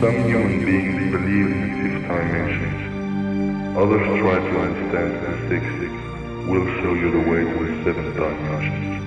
Some human beings believe in fifth dimensions. Others try to understand the sixth. We'll show you the way to the seventh dimension.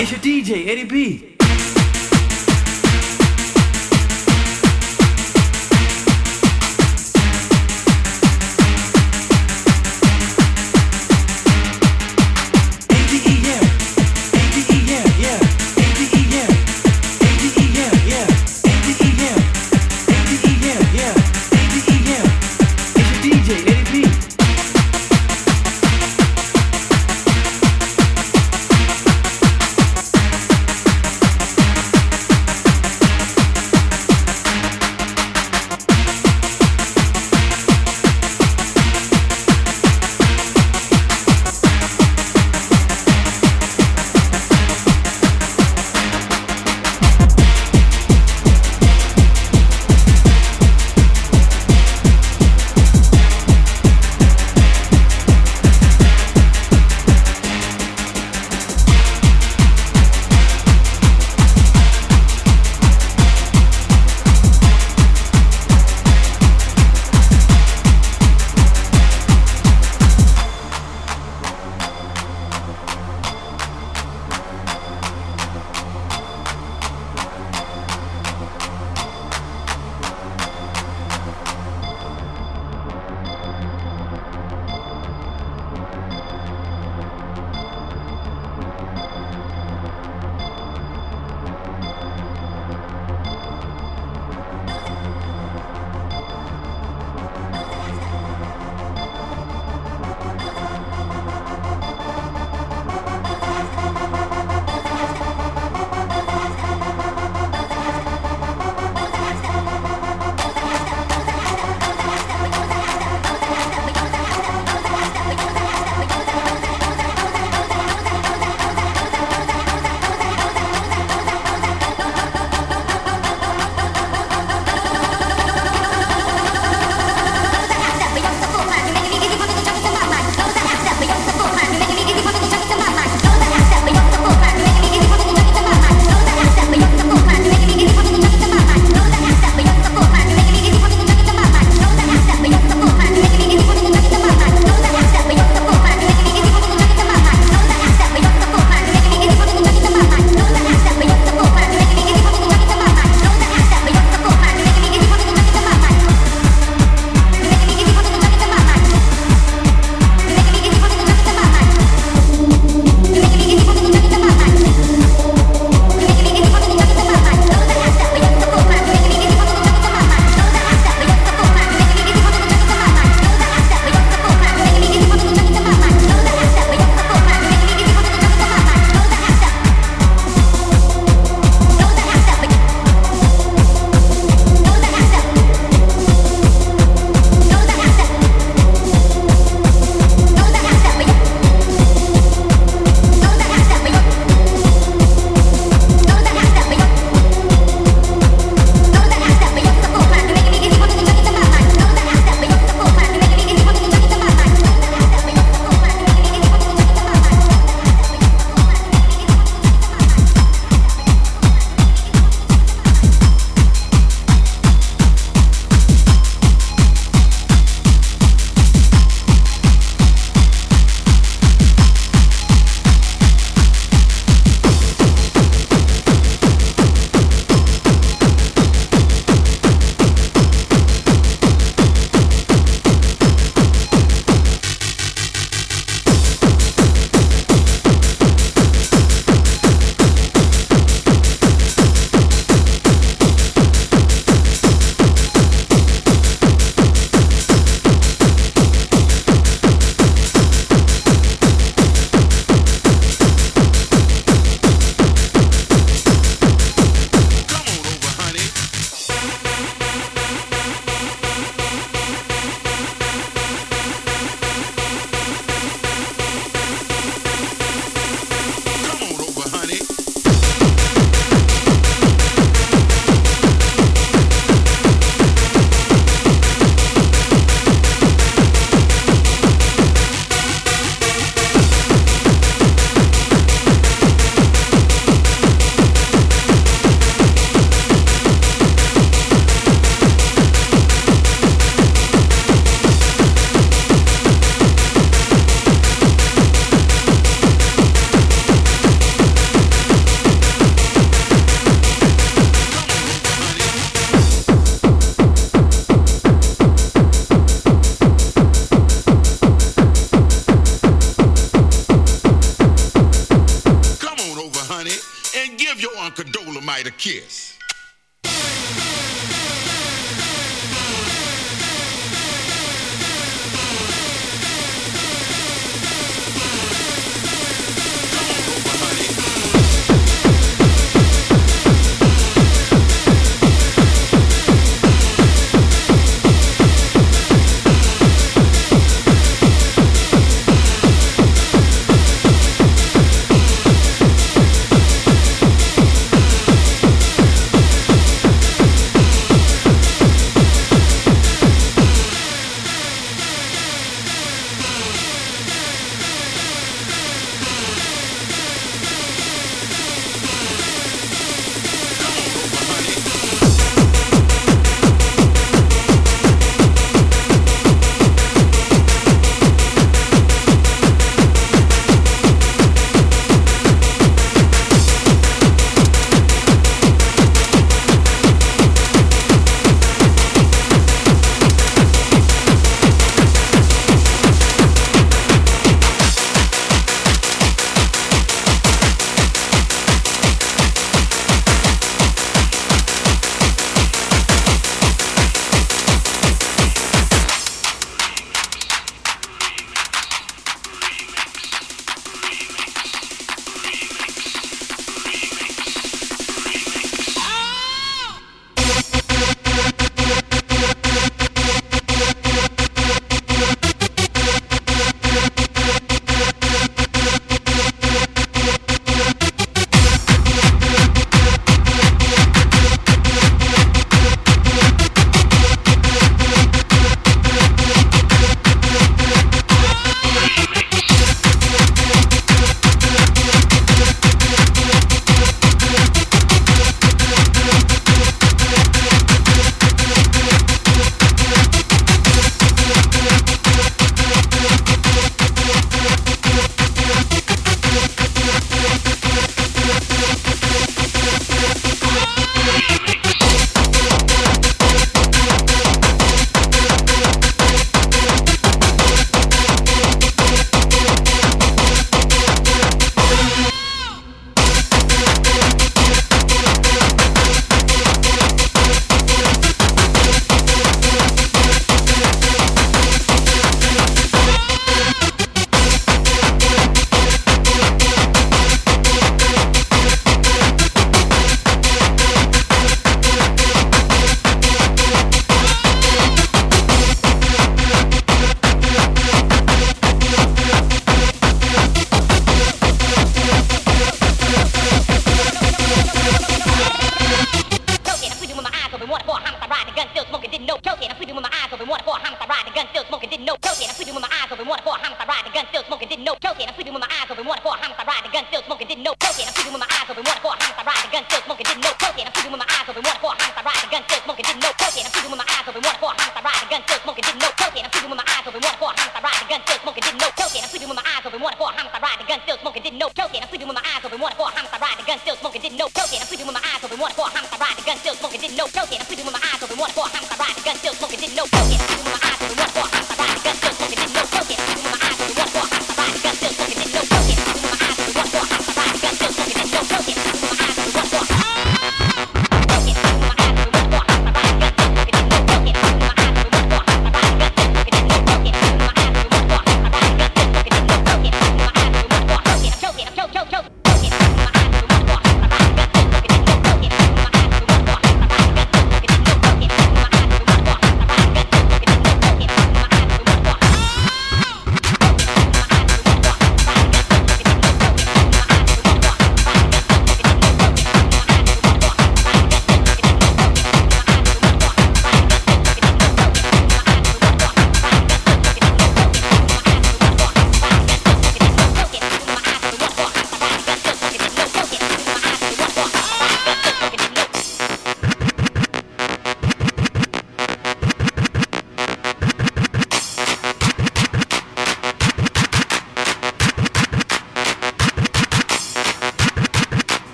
It's your DJ, Eddie B.